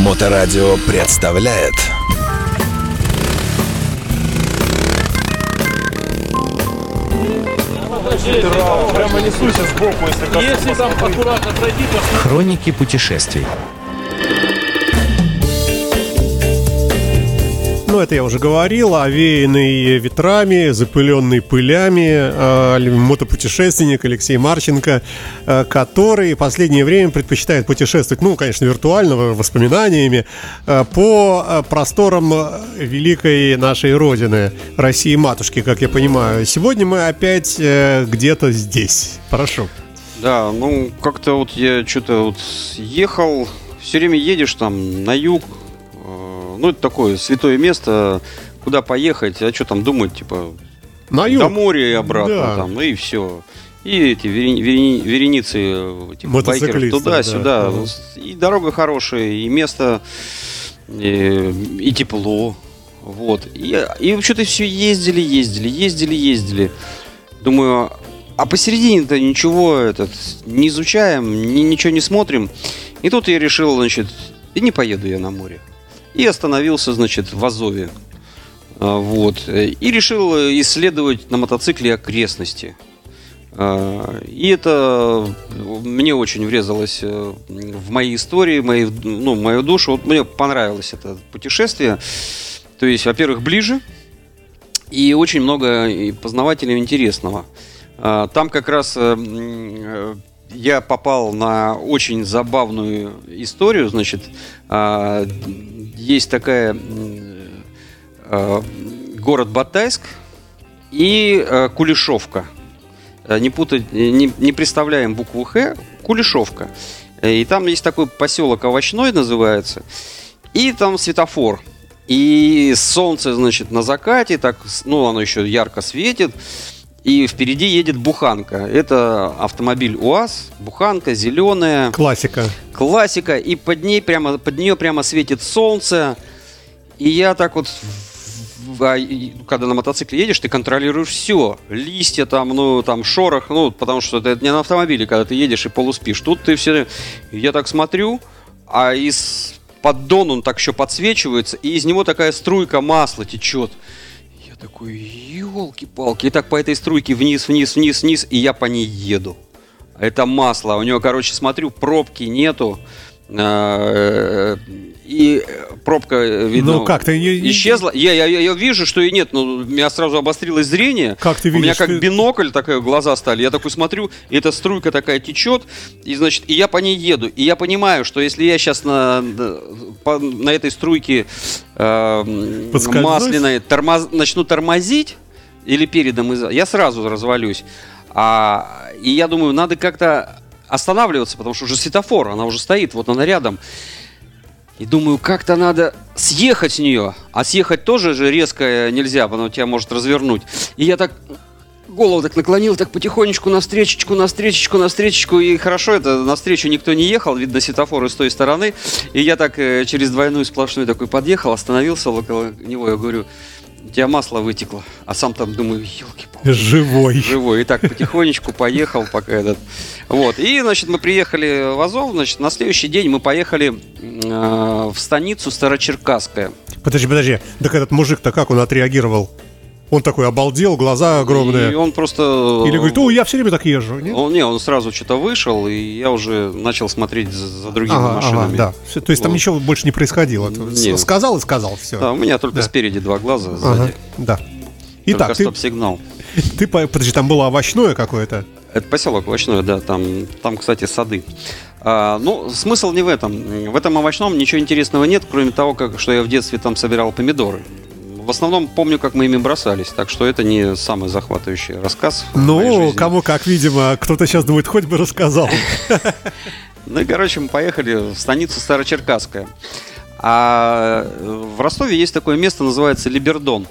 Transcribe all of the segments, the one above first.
Моторадио представляет. Прямо несуйся Ну, это я уже говорил, овеянный ветрами, запыленный пылями, э, мотопутешественник Алексей Марченко, э, который в последнее время предпочитает путешествовать, ну, конечно, виртуально, воспоминаниями, э, по просторам великой нашей Родины, России-матушки, как я понимаю. Сегодня мы опять э, где-то здесь. Прошу. Да, ну как-то вот я что-то вот ехал, все время едешь там на юг, ну это такое святое место, куда поехать, а что там думать, типа На юг. до моря и обратно Да. там, ну и все. И эти верени- верени- вереницы э, типа, байкеров туда-сюда. да. И дорога хорошая, и место, и, и тепло. Вот. И, и что-то все ездили, ездили, ездили, ездили. Думаю, а посередине-то ничего этот, не изучаем, ни- ничего не смотрим. И тут я решил, значит, и не поеду я на море. И остановился, значит, в Азове. А, Вот. Э, И решил э, исследовать на мотоцикле окрестности. А, И это мне очень врезалось э, в мои истории, мои, ну, мою душу. Вот мне понравилось это путешествие. То есть, во-первых, ближе. И очень много и интересного. А, Там как раз э, э, я попал на очень забавную историю. Значит, есть такая э, город Батайск и э, Кулешовка. Э, Не путать, не, не представляем букву Х, Кулешовка. И там есть такой поселок Овощной называется. И там светофор. И солнце, значит, на закате, так, ну, оно еще ярко светит. И впереди едет буханка. Это автомобиль УАЗ, буханка зеленая, Классика. классика. И под ней прямо, под нее прямо светит солнце. И я так вот, а, когда на мотоцикле едешь, ты контролируешь все. Листья там, ну, там, шорох, ну, потому что это не на автомобиле, когда ты едешь и полуспишь. Тут ты все... Я так смотрю, а из поддон он так еще подсвечивается, и из него такая струйка масла течет. Такой, елки-палки. И так по этой струйке вниз, вниз, вниз, вниз, и я по ней еду. Это масло. У него, короче, смотрю, пробки нету. А, И пробка, э, видно, Ну, как ты не- исчезла. Я, я, я вижу, что и нет, но у меня сразу обострилось зрение. Как ты У меня видишь? как Ты- бинокль, такая глаза стали. Я такой смотрю, и эта струйка такая течет, и значит, и я по ней еду. И я понимаю, что если я сейчас на, по- на этой струйке э, масляной тормоз- начну тормозить или передом, я сразу развалюсь. А, и я думаю, надо как-то останавливаться, потому что уже светофор, она уже стоит, вот она рядом. И думаю, как-то надо съехать с нее. А съехать тоже же резко нельзя, потому что тебя может развернуть. И я так голову так наклонил, так потихонечку навстречечку, навстречечку, навстречечку. И хорошо, это навстречу никто не ехал, видно светофоры с той стороны. И я так э, через двойную сплошную такой подъехал, остановился около него. Я говорю, у тебя масло вытекло. А сам там думаю, елки Живой. живой. И так потихонечку поехал, пока этот. Вот. И, значит, мы приехали в Азов. Значит, на следующий день мы поехали э, в станицу Старочеркасская. Подожди, подожди. Так этот мужик-то как он отреагировал? Он такой обалдел, глаза огромные. И он просто... Или говорит, о, я все время так езжу. нет? Он, не, он сразу что-то вышел, и я уже начал смотреть за, за другими Ага, машинами. ага, да. Всё, То есть там Вот. ничего больше не происходило. Нет. Сказал и сказал, все. Да, у меня только Да. спереди два глаза, Ага, сзади. да. Только Итак, ты, стоп-сигнал. ты, по- подожди, там было овощное какое-то. Это поселок овощной, да, там, там, кстати, сады. А, ну, смысл не в этом. В этом овощном ничего интересного нет, кроме того, как, что я в детстве там собирал помидоры. В основном помню, как мы ими бросались, так что это не самый захватывающий рассказ. Ну, кому как, видимо, кто-то сейчас думает, хоть бы рассказал. Ну и, короче, мы поехали в станицу Старочеркасская. А э, в Ростове есть такое место, называется Либердон.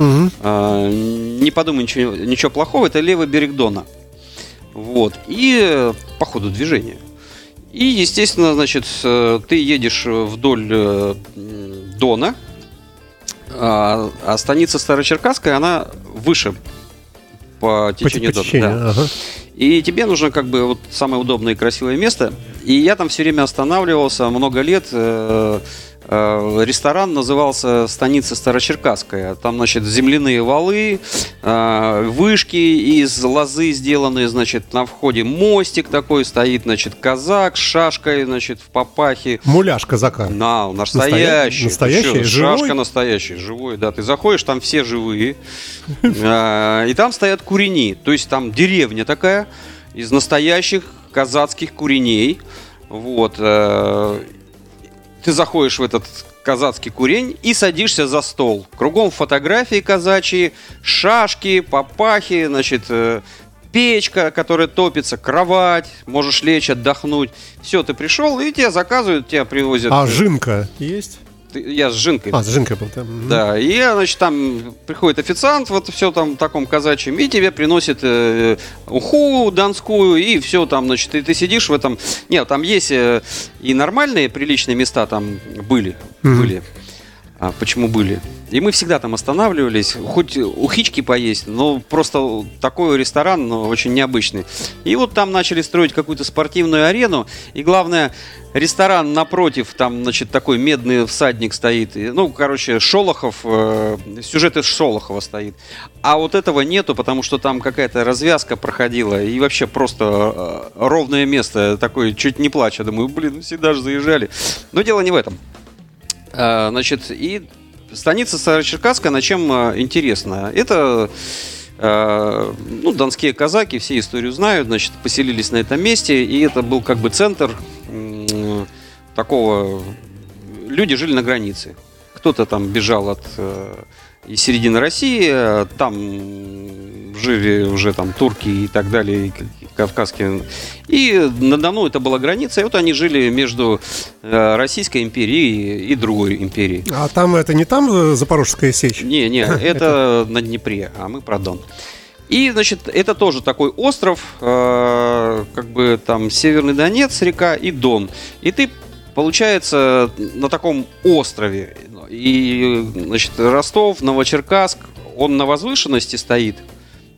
А, не подумай ничего, ничего плохого, это левый берег Дона. Вот. И э, по ходу движения. И, естественно, значит, э, ты едешь вдоль Дона, а, а станица Старочеркасская, она выше по По течению по Дона. да. ага. И тебе нужно как бы вот самое удобное и красивое место И я там все время останавливался много лет. э, Ресторан назывался «Станица Старочеркасская». Там, значит, земляные валы, э, вышки из лозы сделанные, значит, на входе мостик такой стоит, значит, казак с шашкой, значит, в папахе. Муляж казака. На, настоящий. Настоящий? Ты Живой? Шашка настоящий, живой, да. Ты заходишь, там все живые. А, И там стоят курени. То есть там деревня такая из настоящих казацких куреней. Вот. Ты заходишь в этот казацкий курень и садишься за стол. Кругом фотографии казачьи, шашки, папахи, значит, э, печка, которая топится, кровать, можешь лечь, отдохнуть. Все, ты пришел, и тебя заказывают, тебя привозят. А жинка есть? Я с Жинкой. А, с жинкой был там. Мгм. Да, и, значит, там приходит официант, вот все там в таком казачьем, и тебе приносит э, уху донскую, и все там, значит, и ты сидишь в этом... Нет, там есть э, и нормальные, приличные места там были, были. А, почему были? И мы всегда там останавливались, хоть ухички поесть, но просто такой ресторан ну, очень необычный. И вот там начали строить какую-то спортивную арену, и главное, ресторан напротив, там, значит, такой медный всадник стоит, ну, короче, Шолохов, э, сюжет из Шолохова стоит. А вот этого нету, потому что там какая-то развязка проходила, и вообще просто э, ровное место, такое, чуть не плача, думаю, блин, всегда же заезжали. Но дело не в этом. А, Значит, и станица Старочеркасская, на чем а, интересна? Это а, ну, донские казаки, все историю знают, значит, поселились на этом месте, и это был как бы центр такого... Люди жили на границе. Кто-то там бежал от э, из середины России, а там жили уже там турки и так далее, и кавказские. И надо мной это была граница, и вот они жили между э, Российской империей и другой империей. А там это не там э, Запорожская сечь? Не, не, это на Днепре, а мы про Дон. И, значит, это тоже такой остров, э, как бы там Северный Донец, река и Дон. И ты, получается, на таком острове. И, значит, Ростов, Новочеркасск, он на возвышенности стоит.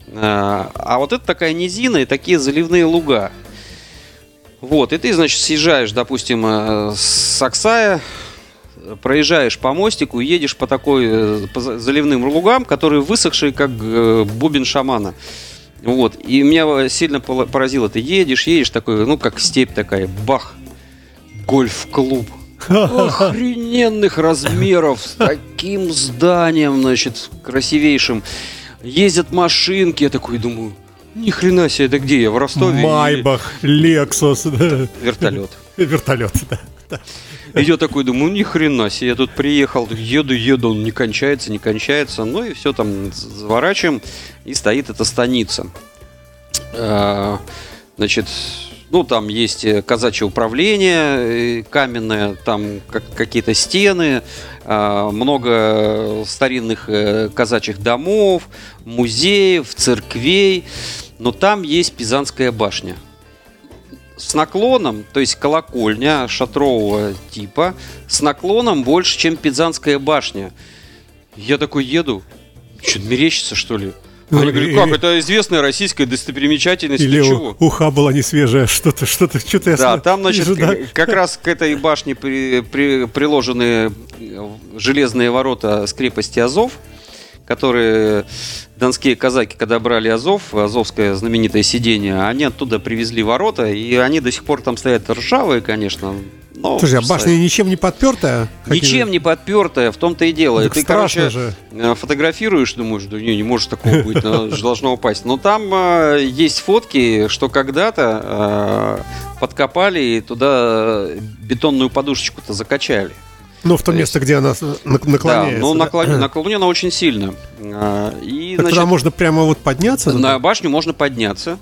Э, А вот это такая низина и такие заливные луга. Вот, и ты, значит, съезжаешь, допустим, э, с Оксая, проезжаешь по мостику едешь по такой э, по за- заливным лугам, которые высохшие, как э, бубен шамана. Вот. И меня сильно поразило. Ты едешь, едешь такой, ну, как степь такая, бах, гольф-клуб. Охрененных размеров, с таким зданием, значит, красивейшим. Ездят машинки, я такой думаю, ни хрена себе, это где я, в Ростове? Майбах, Лексус, да. Вертолет. вертолет, да. И я такой думаю, ни хрена себе, я тут приехал, еду, еду, он не кончается, не кончается. Ну и все там заворачиваем, и стоит эта станица. А, Значит, ну там есть э, казачье управление э, каменное, там как- какие-то стены, а, много старинных э, казачьих домов, музеев, церквей. Но там есть Пизанская башня с наклоном, то есть колокольня шатрового типа, с наклоном больше, чем Пизанская башня. Я такой еду, что, мерещится, что ли? Они говорят, как, это известная российская достопримечательность, Или ты чего? уха была не свежая, что-то, что-то, что-то я Да, там, значит, вижу, да. как раз к этой башне при- при- приложены э, железные ворота с крепости Азов, которые донские казаки, когда брали Азов, Азовское знаменитое сидение, они оттуда привезли ворота, и они до сих пор там стоят ржавые, конечно. Но Слушай, а башня ничем не подпертая? Ничем не подпертая, в том-то и дело. И Так ты, короче, же. э, фотографируешь, думаешь, да не, не может такого быть, должно упасть. Но там э, есть фотки, что когда-то э, подкопали и туда бетонную подушечку-то закачали. Ну, в то То место, где она нак- наклоняется. да, да. наклон- наклонена очень сильно. А, И, Так туда значит, можно прямо вот подняться? на башню можно подняться.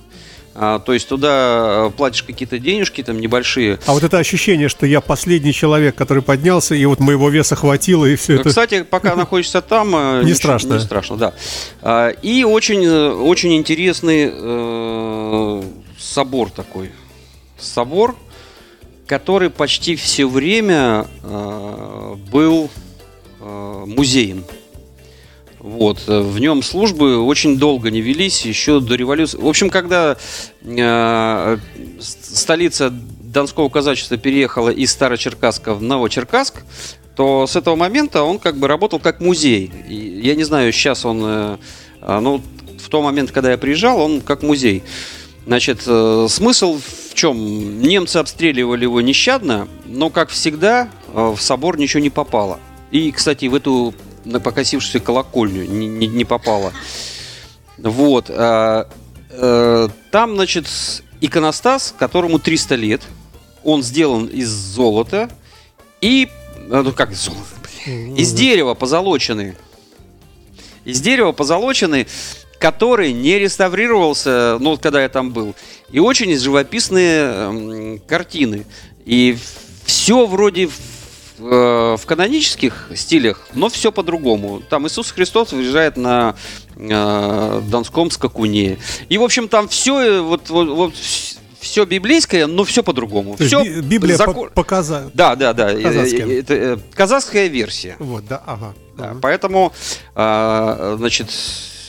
А, то есть туда э, платишь какие-то денежки там небольшие. А вот это ощущение, что я последний человек, который поднялся, и вот моего веса хватило, и все Ну, это... Кстати, пока находишься там, э, Не ничего- страшно. Не страшно, да. А, И очень, э, очень интересный собор такой. Собор, который почти все время был музеем. Вот, э, в нем службы очень долго не велись, еще до революции. В общем, когда э, столица Донского казачества переехало из Старочеркасска в Новочеркасск, то с этого момента он как бы работал как музей. И я не знаю, сейчас он, э, ну, в тот момент, когда я приезжал, он как музей. Значит, э, смысл в чем? Немцы обстреливали его нещадно, но, как всегда, э, в собор ничего не попало. И, кстати, в эту покосившуюся колокольню не, не, не попало. Вот. а, э, Там, значит, иконостас, которому 300 лет. Он сделан из золота и... э, Ну, как из золота? Из дерева позолоченный. Из дерева позолоченный, который не реставрировался, ну, вот когда я там был. И очень живописные эм, картины. И все вроде в, э, в канонических стилях, но все по-другому. Там Иисус Христос выезжает на э, Донском скакуне. И, в общем, там все, вот, вот, вот все библейское, но все по-другому. Все Би- Библия закон- по- показа- Да, да, да. э, Казахская. э, Это э, казахская версия. Вот, да, ага. Да, Мгм. Поэтому, а, значит,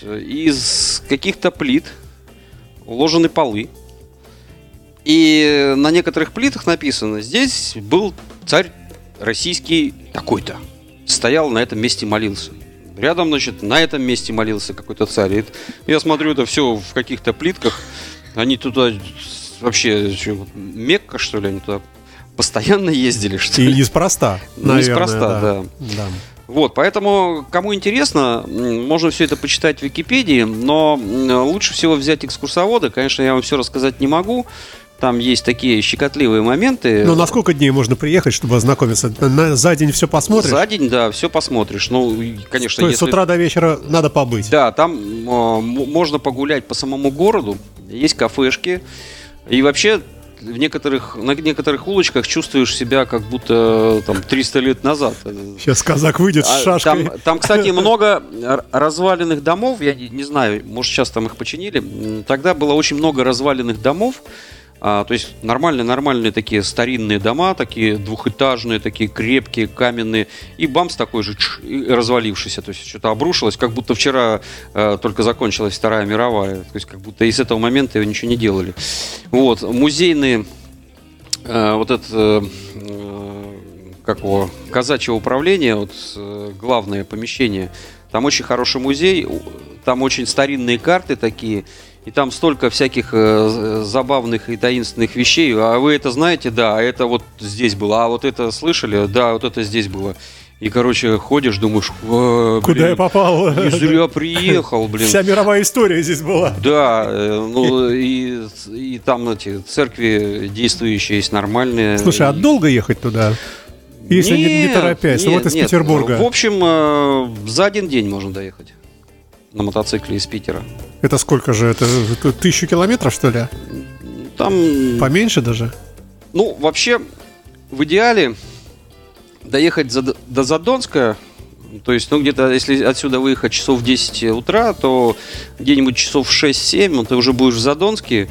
из каких-то плит уложены полы. И на некоторых плитах написано, здесь был царь российский такой-то. Стоял на этом месте молился. Рядом, значит, на этом месте молился какой-то царь. И я смотрю, это все в каких-то плитках. Они туда вообще, что, Мекка, что ли, они туда постоянно ездили, что И ли? неспроста, Ну, наверное. неспроста, да. да. Вот, поэтому, кому интересно, можно все это почитать в Википедии, но лучше всего взять экскурсовода. Конечно, я вам все рассказать не могу. Там есть такие щекотливые моменты. Ну, на сколько дней можно приехать, чтобы ознакомиться? На- за день все посмотришь? За день, да, все посмотришь. Ну, конечно, То есть с если... утра до вечера надо побыть? Да, там э, можно погулять по самому городу, есть кафешки. И вообще в некоторых, на некоторых улочках чувствуешь себя как будто там 300 лет назад. Сейчас казак выйдет А, с шашкой. Там, там, кстати, много разваленных домов. Я не, не знаю, может, сейчас там их починили. Тогда было очень много разваленных домов. А, то есть нормальные-нормальные такие старинные дома, такие двухэтажные, такие крепкие, каменные. И бамс такой же, чш, развалившийся. То есть что-то обрушилось, как будто вчера э, только закончилась Вторая мировая. То есть как будто и с этого момента его ничего не делали. Вот, музейные э, вот это э, э, как его казачье управление, вот э, главное помещение. Там очень хороший музей, там очень старинные карты такие, и там столько всяких э, забавных и таинственных вещей. А вы это знаете, да, а это вот здесь было, а вот это слышали, да, вот это здесь было. И, короче, ходишь, думаешь, «Э, Куда блин, я попал? Не зря приехал, блин. Вся мировая история здесь была. Да, э, ну и, и там эти церкви действующие есть нормальные. Слушай, а И- долго ехать туда? Если не, не Нет, торопясь, нет, вот из нет. Петербурга. В общем, э, за один день можно доехать на мотоцикле из Питера. Это сколько же? Это, тысячу километров, что ли? Там, Поменьше даже? ну, вообще, в идеале доехать за- до Задонска, то есть, ну, где-то, если отсюда выехать часов в 10 утра, то где-нибудь часов в 6-7 ну, ты уже будешь в Задонске.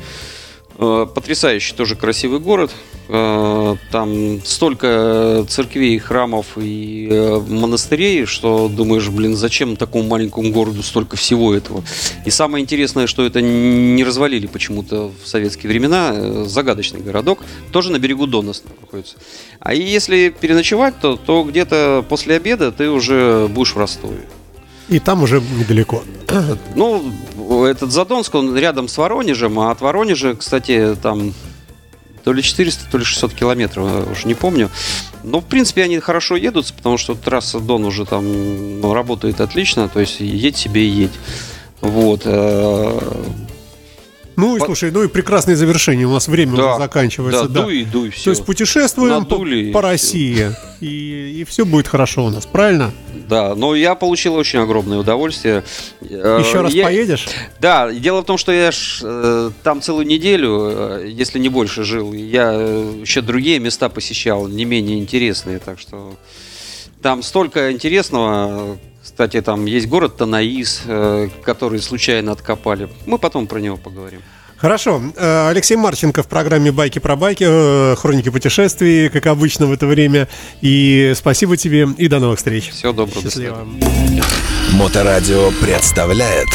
Э, Потрясающий тоже красивый город. Э, Там столько церквей, храмов и э, монастырей, что думаешь, блин, зачем такому маленькому городу столько всего этого? И самое интересное, что это не развалили почему-то в советские времена. Загадочный городок. Тоже на берегу Дона находится. А если переночевать, то, то где-то после обеда ты уже будешь в Ростове. И там уже недалеко. Ну, этот Задонск, он рядом с Воронежем, а от Воронежа, кстати, там то ли 400, то ли 600 километров, я уж не помню. Но, в принципе, они хорошо едут, потому что трасса Дон уже там ну, работает отлично, то есть едь себе и едь. Вот. э, Ну и По- слушай, ну и прекрасное завершение. У нас время Да, уже заканчивается. Да, Да. дуй, дуй, все. То есть путешествуем по, Надули по всё. России. И, и все будет хорошо у нас, правильно? Да, но я получил очень огромное удовольствие. Э, Еще раз я- поедешь? Да, дело в том, что я ж, э, там целую неделю, э, если не больше жил. Я еще другие места посещал, не менее интересные, так что там столько интересного. Кстати, там есть город Танаис, который случайно откопали. Мы потом про него поговорим. Хорошо. Э, Алексей Марченко в программе «Байки про байки», э, хроники путешествий, как обычно в это время. И спасибо тебе, и до новых встреч. Всего доброго. до Счастливо. свидания. Моторадио представляет